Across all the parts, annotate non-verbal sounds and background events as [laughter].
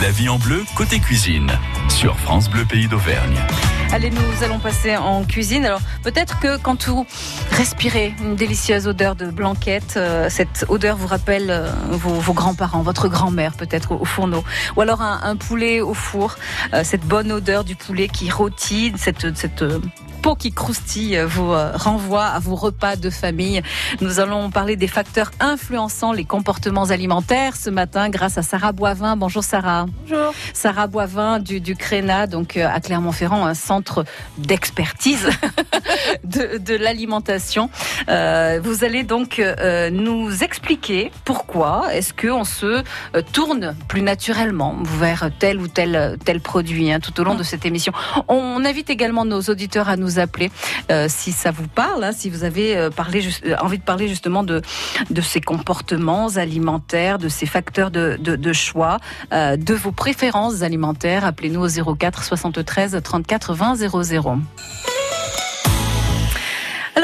La vie en bleu, côté cuisine, sur France Bleu Pays d'Auvergne. Allez, nous allons passer en cuisine. Alors, peut-être que quand vous respirez une délicieuse odeur de blanquette, euh, cette odeur vous rappelle euh, vos, grands-parents, votre grand-mère peut-être au, au fourneau, ou alors un, poulet au four, euh, cette bonne odeur du poulet qui rôtit, cette, peau qui croustille vous euh, renvoie à vos repas de famille. Nous allons parler des facteurs influençant les comportements alimentaires ce matin grâce à Sarah Boivin. Bonjour Sarah. Bonjour. Sarah Boivin du, du CRENA, donc euh, à Clermont-Ferrand, un centre d'expertise [laughs] de, de l'alimentation. Euh, vous allez donc euh, nous expliquer pourquoi est-ce qu'on se tourne plus naturellement vers tel ou tel, tel produit hein, tout au long de cette émission. On invite également nos auditeurs à nous appeler euh, si ça vous parle, hein, si vous avez euh, parlé, euh, envie de parler justement de, de ces comportements alimentaires, de ces facteurs de, de, choix, de vos préférences alimentaires. Appelez-nous au 04 73 34 20 00.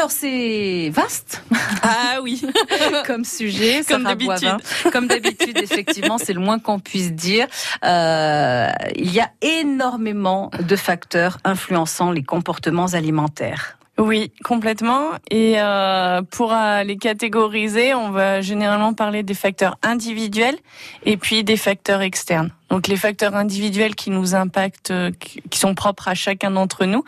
Alors c'est vaste Ah oui, [laughs] comme sujet, Comme d'habitude. Comme d'habitude, effectivement, c'est le moins qu'on puisse dire. Euh, il y a énormément de facteurs influençant les comportements alimentaires. oui, complètement. Et euh, pour euh, les catégoriser, on va généralement parler des facteurs individuels et puis des facteurs externes. Donc les facteurs individuels qui nous impactent, euh, qui sont propres à chacun d'entre nous,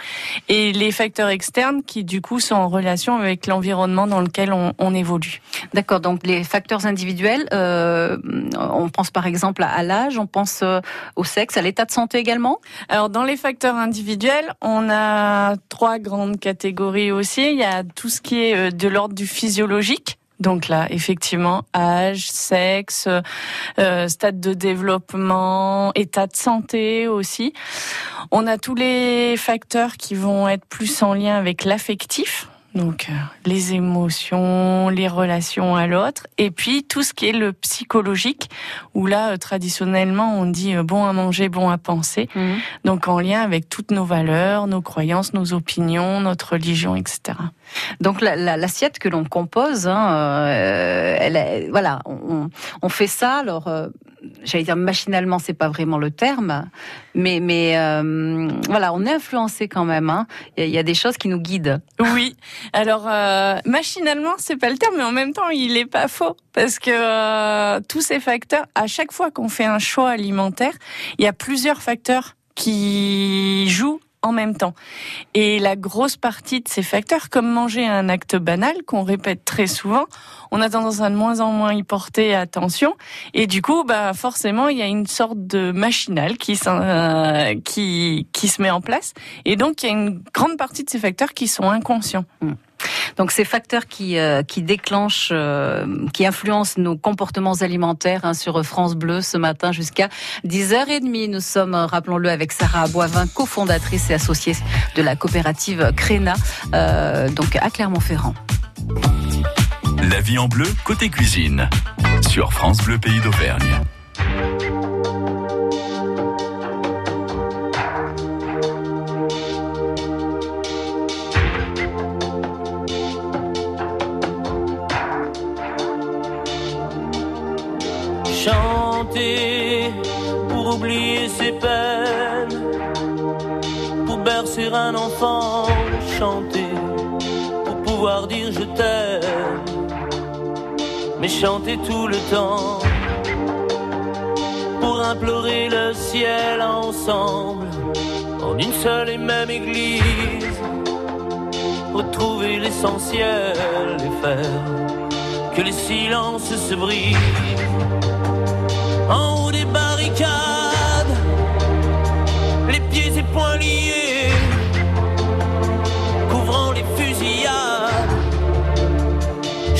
et les facteurs externes qui du coup sont en relation avec l'environnement dans lequel on, on évolue. D'accord, donc les facteurs individuels, euh, on pense par exemple à l'âge, on pense euh, au sexe, à l'état de santé également? Alors dans les facteurs individuels, on a trois grandes catégories aussi. Il y a tout ce qui est euh, de l'ordre du physiologique. Donc là, effectivement, âge, sexe, euh, stade de développement, état de santé aussi. On a tous les facteurs qui vont être plus en lien avec l'affectif. Donc euh, les émotions, les relations à l'autre, et puis tout ce qui est le psychologique, où là euh, traditionnellement on dit euh, bon à manger, bon à penser. Donc en lien avec toutes nos valeurs, nos croyances, nos opinions, notre religion, etc. Donc la- la- l'assiette que l'on compose, hein, euh, elle est- voilà, on, on fait ça. Alors, euh, j'allais dire machinalement, c'est pas vraiment le terme, mais mais euh, voilà, on est influencé quand même. hein. Il y, a- il y a des choses qui nous guident. Oui. Alors euh, machinalement, c'est pas le terme, mais en même temps, il est pas faux parce que euh, tous ces facteurs, à chaque fois qu'on fait un choix alimentaire, il y a plusieurs facteurs qui jouent en même temps. Et la grosse partie de ces facteurs, comme manger un acte banal qu'on répète très souvent, on a tendance à de moins en moins y porter attention. Et du coup, bah forcément, il y a une sorte de machinal qui, euh, se met en place. Et donc, il y a une grande partie de ces facteurs qui sont inconscients. Donc ces facteurs qui euh, qui déclenchent, euh, qui influencent nos comportements alimentaires hein, sur France Bleu ce matin jusqu'à 10h30. Nous sommes, euh, rappelons-le, avec Sarah Boivin, cofondatrice et associée de la coopérative Créna, donc à Clermont-Ferrand. La vie en bleu, côté cuisine, sur France Bleu Pays d'Auvergne. Un enfant, chanter pour pouvoir dire je t'aime, mais chanter tout le temps pour implorer le ciel ensemble en une seule et même église, retrouver l'essentiel et faire que les silences se brisent. En haut des barricades, les pieds et poings liés,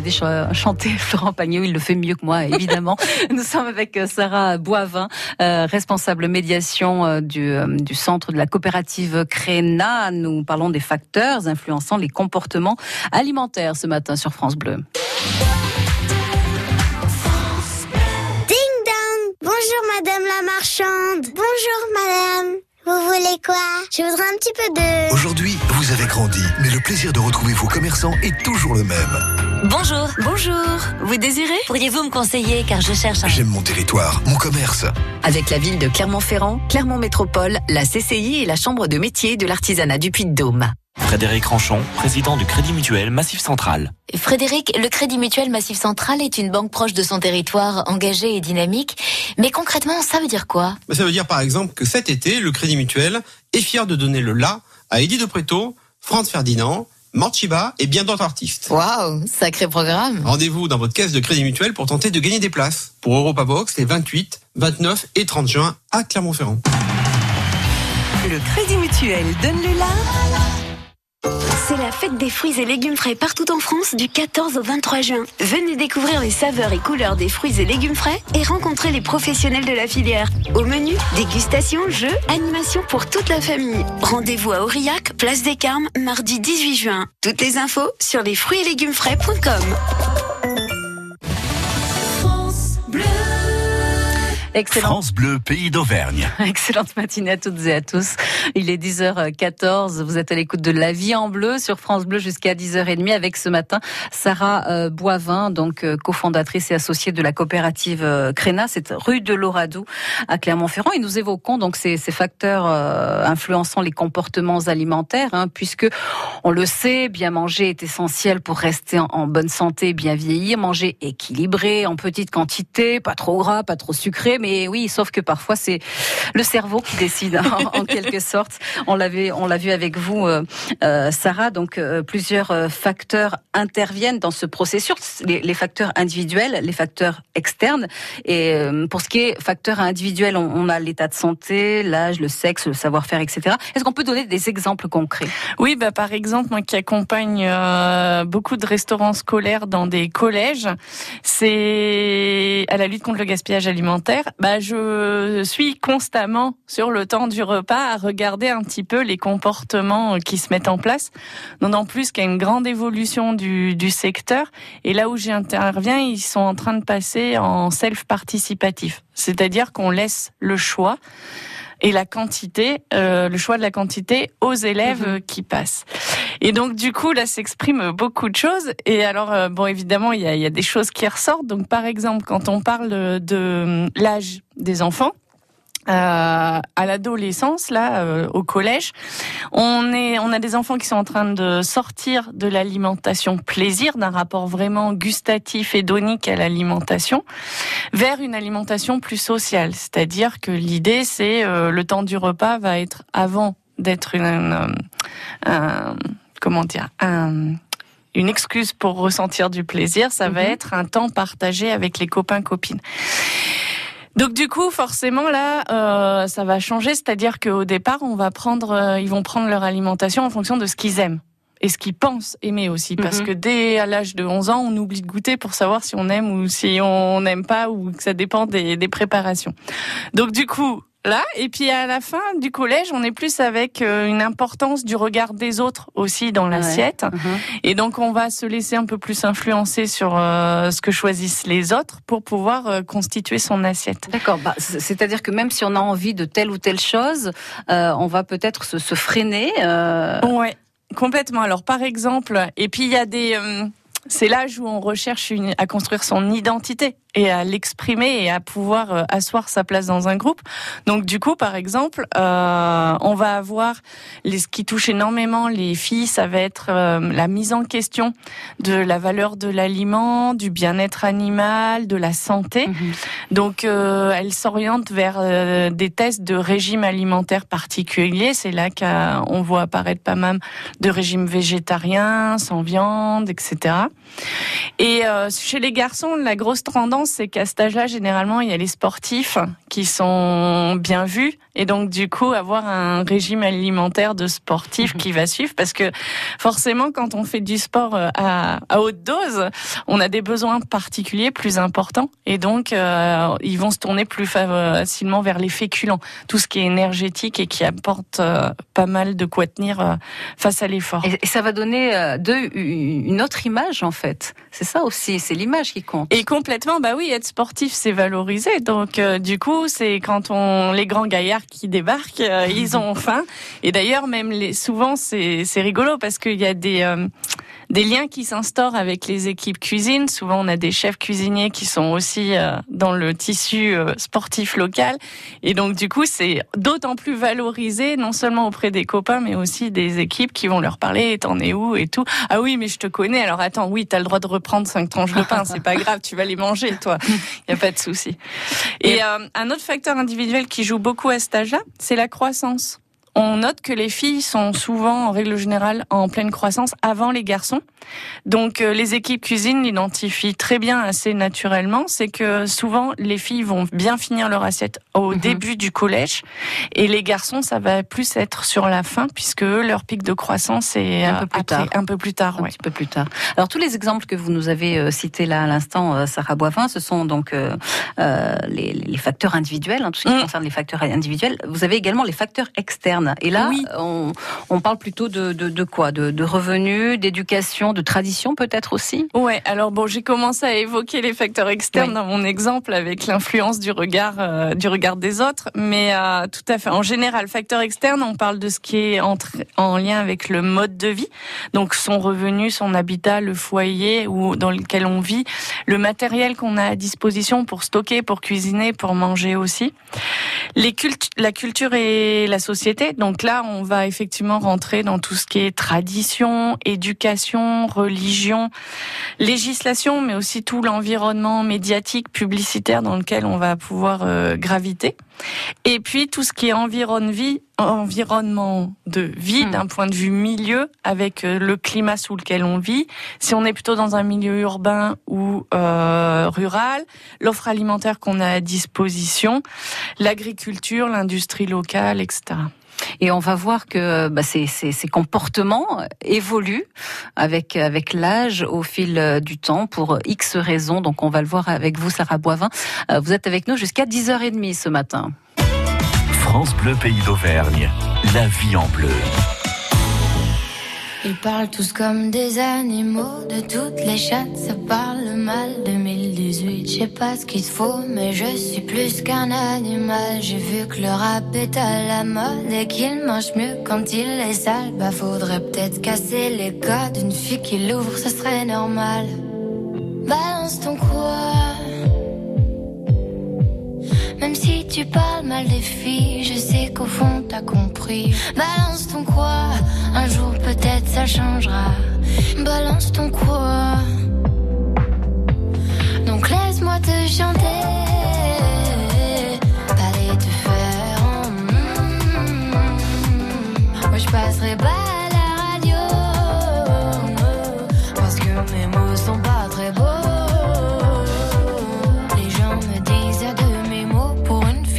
des ch- chanté [laughs] Florent Pagnot, il le fait mieux que moi, évidemment. [laughs] Nous sommes avec euh, Sarah Boivin, euh, responsable médiation euh, du, euh, du centre de la coopérative Créna. Nous parlons des facteurs influençant les comportements alimentaires ce matin sur France Bleu. Ding dong Bonjour madame la marchande Bonjour madame Vous voulez quoi? Je voudrais un petit peu de... Aujourd'hui, vous avez grandi, mais le plaisir de retrouver vos commerçants est toujours le même. Bonjour. Bonjour. Vous désirez? Pourriez-vous me conseiller car je cherche un... J'aime mon territoire, mon commerce. Avec la ville de Clermont-Ferrand, Clermont Métropole, la CCI et la Chambre de métier de l'artisanat du Puy-de-Dôme. Frédéric Ranchon, président du Crédit Mutuel Massif Central. Frédéric, le Crédit Mutuel Massif Central est une banque proche de son territoire, engagée et dynamique. Mais concrètement, ça veut dire quoi? Ça veut dire par exemple que cet été, le Crédit Mutuel est fier de donner le la à Eddie de Preto, Franz Ferdinand, Morchiba et bien d'autres artistes. Waouh, sacré programme. Rendez-vous dans votre caisse de Crédit Mutuel pour tenter de gagner des places pour Europa Box les 28, 29 et 30 juin à Clermont-Ferrand. Le Crédit Mutuel donne le la. C'est la fête des fruits et légumes frais partout en France du 14 au 23 juin. Venez découvrir les saveurs et couleurs des fruits et légumes frais et rencontrer les professionnels de la filière. Au menu, dégustation, jeux, animation pour toute la famille. Rendez-vous à Aurillac, place des Carmes, mardi 18 juin. Toutes les infos sur les fruits et légumes frais.com. Excellent. France Bleu, pays d'Auvergne. [laughs] Excellente matinée à toutes et à tous. Il est 10h14. Vous êtes à l'écoute de La Vie en Bleu sur France Bleu jusqu'à 10h30 avec ce matin Sarah euh, Boivin, donc euh, cofondatrice et associée de la coopérative euh, Créna, c'est rue de l'Oradou à Clermont-Ferrand. Et nous évoquons donc ces, ces facteurs influençant les comportements alimentaires, hein, puisque on le sait, bien manger est essentiel pour rester en, en bonne santé, bien vieillir, manger équilibré, en petite quantité, pas trop gras, pas trop sucré, mais oui, sauf que parfois c'est le cerveau qui décide en, en quelque [laughs] sorte. On l'avait, on l'a vu avec vous, euh, euh, Sarah. Donc euh, plusieurs facteurs interviennent dans ce processus. Les, les facteurs individuels, les facteurs externes. Et euh, pour ce qui est facteurs individuels, on, on a l'état de santé, l'âge, le sexe, le savoir-faire, etc. Est-ce qu'on peut donner des exemples concrets? Oui, bah, par exemple, moi qui accompagne beaucoup de restaurants scolaires dans des collèges, c'est à la lutte contre le gaspillage alimentaire. Bah, je suis constamment sur le temps du repas à regarder un petit peu les comportements qui se mettent en place. D'autant plus qu'il y a une grande évolution du, du secteur. Et là où j'interviens, ils sont en train de passer en self-participatif. C'est-à-dire qu'on laisse le choix et la quantité, euh, le choix de la quantité aux élèves euh, qui passent. Et donc du coup là s'exprime beaucoup de choses. Et alors euh, bon évidemment il y a, y a des choses qui ressortent. Donc par exemple quand on parle de, de l'âge des enfants. Euh, à l'adolescence, là, euh, au collège, on est, on a des enfants qui sont en train de sortir de l'alimentation plaisir, d'un rapport vraiment gustatif, hédonique à l'alimentation, vers une alimentation plus sociale. C'est-à-dire que l'idée, c'est euh, le temps du repas va être avant d'être une, une- un- comment dire, un- une excuse pour ressentir du plaisir. Ça va être un temps partagé avec les copains copines. Donc du coup, forcément là, euh, ça va changer, c'est-à-dire qu'au départ, on va prendre, euh, ils vont prendre leur alimentation en fonction de ce qu'ils aiment et ce qu'ils pensent aimer aussi, parce Mhm. que dès à l'âge de 11 ans, on oublie de goûter pour savoir si on aime ou si on n'aime pas, ou que ça dépend des, des préparations. Donc du coup, là. Et puis à la fin du collège, on est plus avec euh, une importance du regard des autres aussi dans l'assiette. Mhm. Et donc on va se laisser un peu plus influencer sur euh, ce que choisissent les autres pour pouvoir euh, constituer son assiette. D'accord. Bah, C'est-à-dire que même si on a envie de telle ou telle chose, euh, on va peut-être se, se freiner. Ouais, complètement. Alors par exemple, et puis il y a des c'est l'âge où on recherche une, à construire son identité et à l'exprimer et à pouvoir euh, asseoir sa place dans un groupe. Donc du coup, par exemple, euh, on va avoir les, ce qui touche énormément les filles, ça va être euh, la mise en question de la valeur de l'aliment, du bien-être animal, de la santé. Donc euh, elles s'orientent vers euh, des tests de régime alimentaire particulier. C'est là qu'on voit apparaître pas mal de régimes végétariens, sans viande, etc. Et chez les garçons, la grosse tendance, c'est qu'à cet âge-là, généralement, il y a les sportifs qui sont bien vus. Et donc, du coup, avoir un régime alimentaire de sportif qui va suivre. Parce que forcément, quand on fait du sport euh, à, à haute dose, on a des besoins particuliers plus importants. Et donc, euh, ils vont se tourner plus facilement vers les féculents. Tout ce qui est énergétique et qui apporte euh, pas mal de quoi tenir euh, face à l'effort. Et, et ça va donner d'eux une autre image en fait. C'est ça aussi, c'est l'image qui compte. Et complètement, bah oui, être sportif, c'est valorisé. Donc euh, du coup, c'est quand on les grands gaillards qui débarquent, euh, ils ont [laughs] faim. Et d'ailleurs, même les, souvent, c'est c'est rigolo parce qu'il y a des euh, des liens qui s'instaurent avec les équipes cuisine. Souvent, on a des chefs cuisiniers qui sont aussi euh, dans le tissu euh, sportif local. Et donc, du coup, c'est d'autant plus valorisé, non seulement auprès des copains, mais aussi des équipes qui vont leur parler, t'en es où? et tout. Ah oui, mais je te connais. Alors attends, oui, t'as le droit de reprendre cinq tranches de pain. C'est pas grave, tu vas les manger, toi. Il y a pas de souci. Et euh, un autre facteur individuel qui joue beaucoup à cet âge-là, c'est la croissance. On note que les filles sont souvent, en règle générale, en pleine croissance avant les garçons. Donc, euh, les équipes cuisine l'identifient très bien assez naturellement. C'est que souvent, les filles vont bien finir leur assiette au début du collège. Et les garçons, ça va plus être sur la fin, puisque eux, leur pic de croissance est Un peu plus après- tard. Un peu plus tard, un ouais. petit peu plus tard. Alors tous les exemples que vous nous avez euh, cités là à l'instant, euh, Sarah Boivin, ce sont donc euh, euh, les, les facteurs individuels, hein, tout ce qui Mm. concerne les facteurs individuels. Vous avez également les facteurs externes. Et là, Oui. on, on parle plutôt de, de, de quoi? De, de revenus, d'éducation, de tradition peut-être aussi? Ouais, alors bon, j'ai commencé à évoquer les facteurs externes Oui. dans mon exemple avec l'influence du regard euh, du regard des autres, mais euh, tout à fait. En général, facteur externe, on parle de ce qui est entre, en lien avec le mode de vie, donc son revenu, son habitat, le foyer ou dans lequel on vit, le matériel qu'on a à disposition pour stocker, pour cuisiner, pour manger aussi. Les cultes, la culture et la société. Donc là, on va effectivement rentrer dans tout ce qui est tradition, éducation, religion, législation, mais aussi tout l'environnement médiatique, publicitaire dans lequel on va pouvoir euh, graviter. Et puis tout ce qui est environnement vie, environnement de vie Hmm. d'un point de vue milieu avec euh, le climat sous lequel on vit. Si on est plutôt dans un milieu urbain ou euh, rural, l'offre alimentaire qu'on a à disposition, l'agriculture, l'industrie locale, etc. Et on va voir que bah, ces, ces, comportements évoluent avec, avec l'âge au fil euh, du temps pour X raisons. Donc on va le voir avec vous, Sarah Boivin. Euh, Vous êtes avec nous jusqu'à 10h30 ce matin. France Bleu Pays d'Auvergne. La vie en bleu. Ils parlent tous comme des animaux, de toutes les chattes, ça parle mal. 2018, je sais pas ce qu'il faut, mais je suis plus qu'un animal. J'ai vu que le rap est à la mode et qu'il mange mieux quand il est sale. Bah faudrait peut-être casser les codes, une fille qui l'ouvre, ça serait normal. Balance ton quoi Même si tu parles des filles, je sais qu'au fond t'as compris. Balance ton quoi, un jour peut-être ça changera. Balance ton quoi. Donc laisse-moi te chanter. Pas te faire. mm, Moi je passerai pas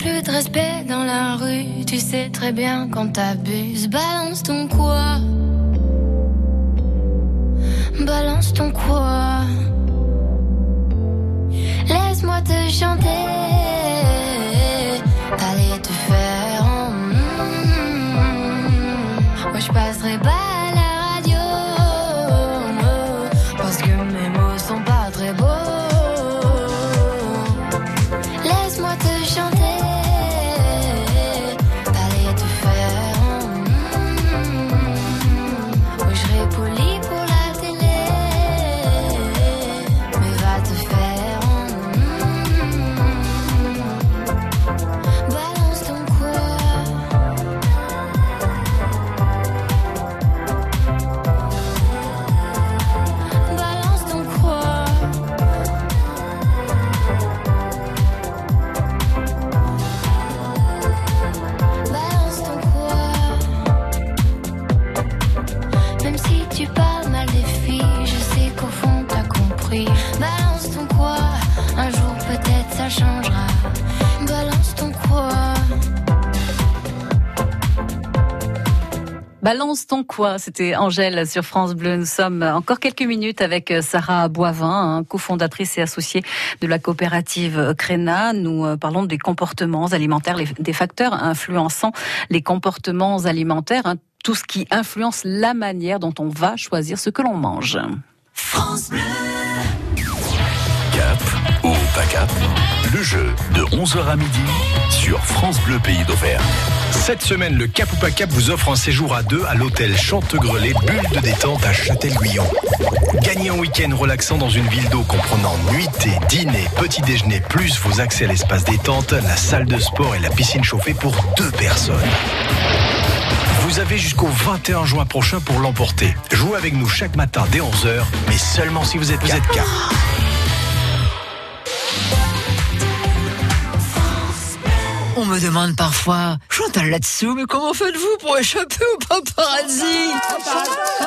Plus de respect dans la rue, tu sais très bien quand t'abuses. Balance ton quoi? Balance ton quoi? Laisse-moi te chanter. Si tu parles mal des filles, je sais qu'au fond t'as compris. Balance ton quoi. Un jour peut-être ça changera. Balance ton quoi. Balance ton quoi C'était Angèle sur France Bleu. Nous sommes encore quelques minutes avec euh, Sarah Boivin, hein, cofondatrice et associée de la coopérative Créna. Nous euh, parlons des comportements alimentaires, des facteurs influençant les comportements alimentaires, hein, tout ce qui influence la manière dont on va choisir ce que l'on mange. Cap ou pas cap Le jeu de 11h à midi sur France Bleu Pays d'Auvergne. Cette semaine, le Cap ou pas Cap vous offre un séjour à deux à l'hôtel Chantegrelet, bulle de détente à Châtel-Guyon. Gagnez un week-end relaxant dans une ville d'eau comprenant nuitée, dîner, petit déjeuner, plus vos accès à l'espace détente, la salle de sport et la piscine chauffée pour deux personnes. Vous avez jusqu'au 21 juin prochain pour l'emporter. Jouez avec nous chaque matin dès 11h, mais seulement si vous êtes, vous quatre. On me demande parfois, Chantal là-dessous, mais comment faites-vous pour échapper au paparazzi?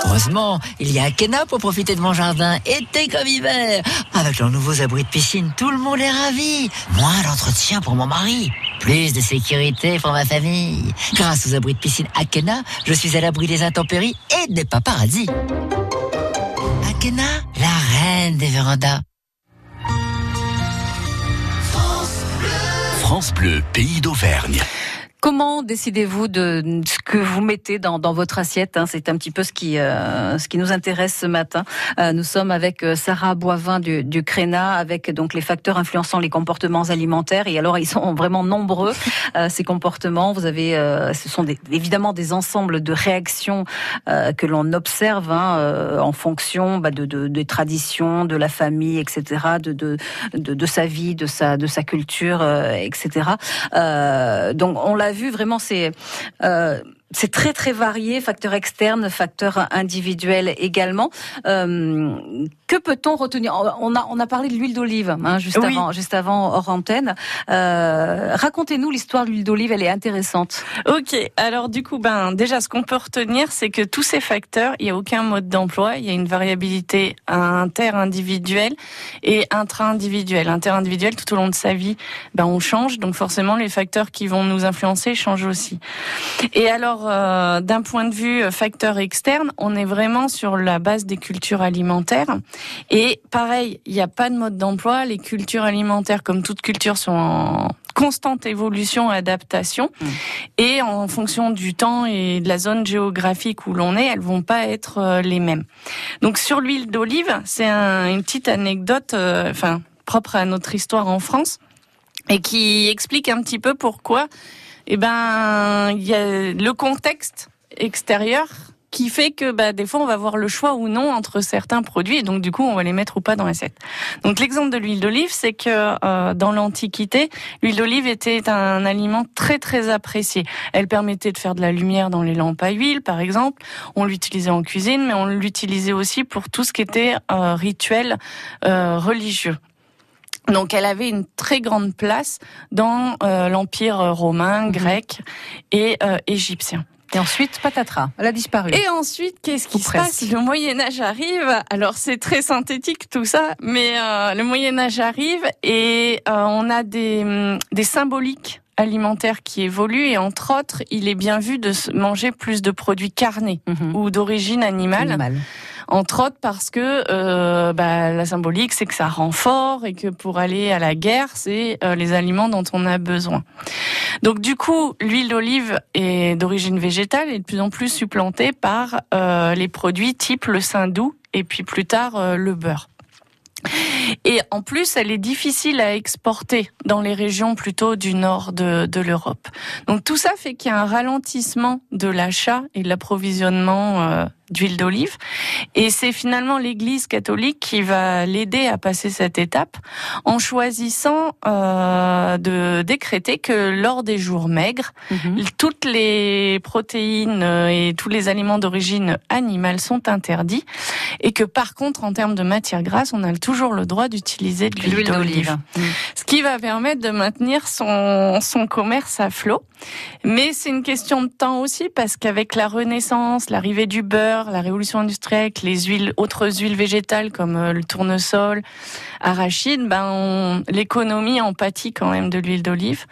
Heureusement, il y a Akena pour profiter de mon jardin, été comme hiver. Avec leurs nouveaux abris de piscine, tout le monde est ravi. Moins d'entretien pour mon mari. Plus de sécurité pour ma famille. Grâce aux abris de piscine Akena, je suis à l'abri des intempéries et des paparazzis. Akena, la reine des vérandas. France Bleu Pays d'Auvergne. Comment décidez-vous de ce que vous mettez dans, dans votre assiette hein? C'est un petit peu ce qui, euh, ce qui nous intéresse ce matin. Euh, nous sommes avec euh, Sarah Boivin du, du Créna, avec donc les facteurs influençant les comportements alimentaires. Et alors, ils sont vraiment nombreux euh, ces comportements. Vous avez, euh, ce sont des, évidemment des ensembles de réactions euh, que l'on observe hein, en fonction bah, de, de, des traditions, de la famille, etc., de, de, de, de sa vie, de sa, de sa culture, etc. Donc, on l'a vu vraiment, c'est euh, c'est très très varié, facteurs externes, facteurs individuels également. Euh, que peut-on retenir? On a on a parlé de l'huile d'olive hein, juste Oui. avant juste avant hors antenne. Euh, Racontez-nous l'histoire de l'huile d'olive, elle est intéressante. Ok, alors du coup, ben déjà, ce qu'on peut retenir, c'est que tous ces facteurs, il n'y a aucun mode d'emploi, il y a une variabilité inter-individuelle et intra-individuelle. Inter-individuelle, tout au long de sa vie, ben on change, donc forcément les facteurs qui vont nous influencer changent aussi. Et alors, euh, d'un point de vue euh, facteur externe, on est vraiment sur la base des cultures alimentaires. Et pareil, il n'y a pas de mode d'emploi. Les cultures alimentaires, comme toute culture, sont en constante évolution et adaptation. Et en fonction du temps et de la zone géographique où l'on est, elles vont pas être euh, les mêmes. Donc sur l'huile d'olive, c'est un- une petite anecdote, euh, enfin propre à notre histoire en France, et qui explique un petit peu pourquoi. Eh ben, il y a le contexte extérieur qui fait que bah, des fois on va avoir le choix ou non entre certains produits et donc du coup on va les mettre ou pas dans l'assiette. Donc l'exemple de l'huile d'olive, c'est que euh, dans l'Antiquité, l'huile d'olive était un aliment très très apprécié. Elle permettait de faire de la lumière dans les lampes à huile, par exemple. On l'utilisait en cuisine, mais on l'utilisait aussi pour tout ce qui était euh, rituel euh, religieux. Donc elle avait une très grande place dans euh, l'empire romain, grec et euh, égyptien. Et ensuite, patatras, elle a disparu. Et ensuite, qu'est-ce qui Ou se presque. passe Le Moyen Âge arrive. Alors c'est très synthétique tout ça, mais euh, le Moyen Âge arrive et euh, on a des, des symboliques alimentaires qui évoluent et entre autres, il est bien vu de se- manger plus de produits carnés ou d'origine animale. Animal. Entre autres parce que euh, bah, la symbolique, c'est que ça rend fort et que pour aller à la guerre, c'est euh, les aliments dont on a besoin. Donc du coup, l'huile d'olive est d'origine végétale et de plus en plus supplantée par euh, les produits type le saindoux et puis plus tard euh, le beurre. Et en plus, elle est difficile à exporter dans les régions plutôt du nord de, de l'Europe. Donc tout ça fait qu'il y a un ralentissement de l'achat et de l'approvisionnement euh, d'huile d'olive. Et c'est finalement l'Église catholique qui va l'aider à passer cette étape en choisissant euh, de décréter que lors des jours maigres, toutes les protéines euh, et tous les aliments d'origine animale sont interdits et que par contre, en termes de matière grasse, on a toujours le droit d'utiliser de l'huile d'olive. d'olive. Ce qui va permettre de maintenir son, son commerce à flot. Mais c'est une question de temps aussi parce qu'avec la renaissance, l'arrivée du beurre, la révolution industrielle, avec les huiles, autres huiles végétales comme euh, le tournesol, arachide, ben on- l'économie en pâtit quand même de l'huile d'olive.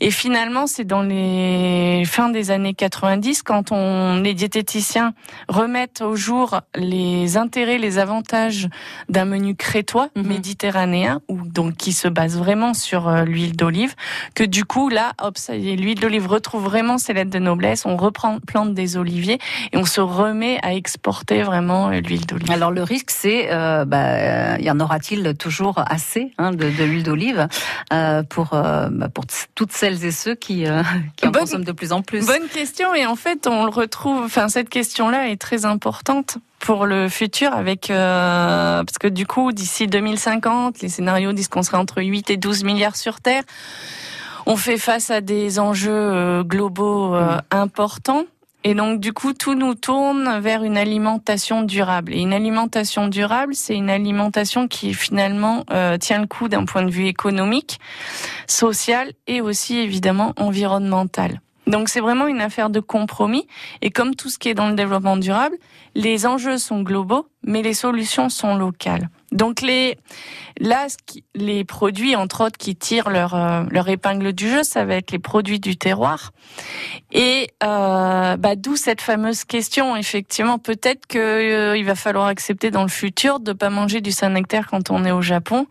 Et finalement, c'est dans les fins des années 90 quand on, les diététiciens remettent au jour les intérêts, les avantages d'un menu crétois méditerranéen, ou donc qui se base vraiment sur euh, l'huile d'olive, que du coup là, hop, ça y est, l'huile d'olive retrouve vraiment ses lettres de noblesse. On reprend plante des oliviers et on se remet à exporter vraiment euh, l'huile d'olive. Alors le risque, c'est, euh, bah, euh, y en aura-t-il toujours assez hein, de, de l'huile d'olive euh, pour euh, bah, pour toutes celles et ceux qui, euh, qui en Bonne- consomment de plus en plus? Bonne question et en fait on le retrouve. Enfin cette question-là est très importante pour le futur avec euh, parce que du coup d'ici 2050 les scénarios disent qu'on serait entre 8 et 12 milliards sur Terre. On fait face à des enjeux euh, globaux euh, importants. Et donc, du coup, tout nous tourne vers une alimentation durable. Et une alimentation durable, c'est une alimentation qui finalement euh, tient le coup d'un point de vue économique, social et aussi évidemment environnemental. Donc c'est vraiment une affaire de compromis. Et comme tout ce qui est dans le développement durable, les enjeux sont globaux, mais les solutions sont locales. Donc les là, les produits entre autres qui tirent leur euh, leur épingle du jeu, ça va être les produits du terroir. Et euh, bah, d'où cette fameuse question. Effectivement, peut-être que euh, il va falloir accepter dans le futur de pas manger du Saint-Nectaire quand on est au Japon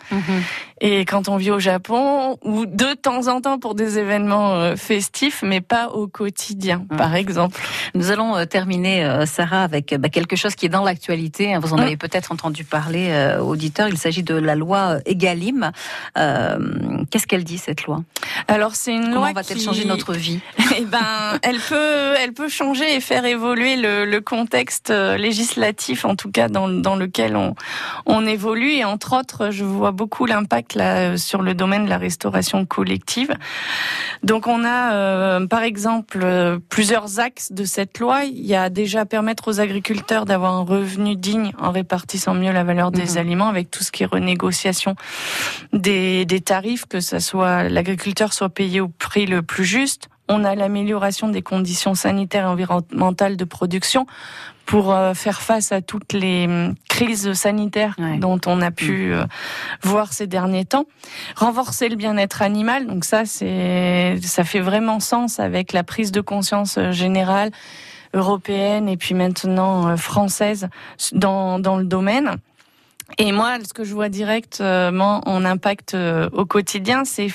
et quand on vit au Japon ou de temps en temps pour des événements festifs, mais pas au quotidien, par exemple. Nous allons terminer, Sarah, avec bah, quelque chose qui est dans l'actualité. hein. Vous en Mm. avez peut-être entendu parler, auditeurs. Il s'agit de la loi euh, Egalim. Euh, Qu'est-ce qu'elle dit cette loi? Alors c'est une Comment loi va-t-elle qui- changer notre vie? Eh ben, elle peut, elle peut changer et faire évoluer le, le contexte euh, législatif, en tout cas dans, dans lequel on, on évolue. Et entre autres, je vois beaucoup l'impact là euh, sur le domaine de la restauration collective. Donc, on a, euh, par exemple, euh, plusieurs axes de cette loi. Il y a déjà permettre aux agriculteurs d'avoir un revenu digne en répartissant mieux la valeur des Mhm. aliments avec tout ce qui est des, des tarifs, que ça soit l'agriculteur soit payé au prix le plus juste. On a l'amélioration des conditions sanitaires et environnementales de production pour euh, faire face à toutes les hum, crises sanitaires dont on a pu euh, voir ces derniers temps. Renforcer le bien-être animal, donc ça c'est ça fait vraiment sens avec la prise de conscience euh, générale européenne et puis maintenant française dans dans le domaine. Et moi, ce que je vois directement en impact euh, au quotidien, c'est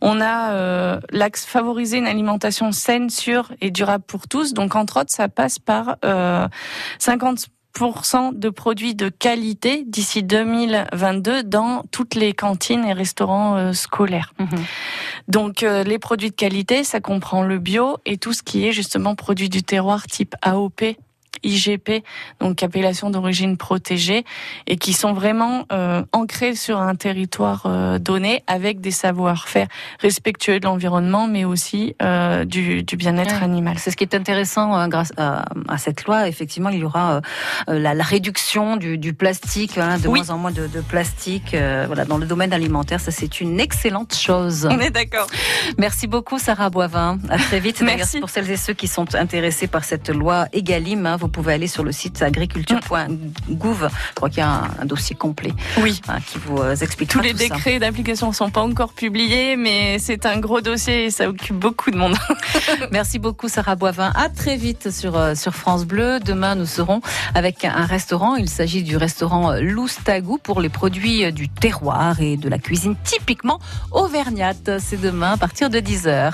on a euh, l'axe favoriser une alimentation saine, sûre et durable pour tous. Donc, entre autres, ça passe par euh, 50% de produits de qualité d'ici 2022 dans toutes les cantines et restaurants euh, scolaires. Donc euh, les produits de qualité, ça comprend le bio et tout ce qui est justement produits du terroir type AOP IGP, donc appellation d'origine protégée, et qui sont vraiment euh, ancrés sur un territoire euh, donné avec des savoir-faire respectueux de l'environnement, mais aussi euh, du, du bien-être Ouais. animal. C'est ce qui est intéressant euh, grâce à, à cette loi. Effectivement, il y aura euh, euh, la, la réduction du, du plastique, hein, de Oui. moins en moins de, de plastique euh, voilà, dans le domaine alimentaire. Ça, c'est une excellente chose. On est d'accord. Merci beaucoup, Sarah Boivin. À très vite. [laughs] Merci. Pour celles et ceux qui sont intéressés par cette loi Egalim, hein, vous pouvez aller sur le site agriculture.gouv. Je crois qu'il y a un, un dossier complet Oui. hein, qui vous euh, explique Tous les décrets d'application ne sont pas encore publiés, mais c'est un gros dossier et ça occupe beaucoup de monde. [laughs] Merci beaucoup Sarah Boivin. À très vite sur, euh, sur France Bleu. Demain, nous serons avec un restaurant. Il s'agit du restaurant Loustagou pour les produits euh, du terroir et de la cuisine typiquement auvergnate. C'est demain à partir de 10h.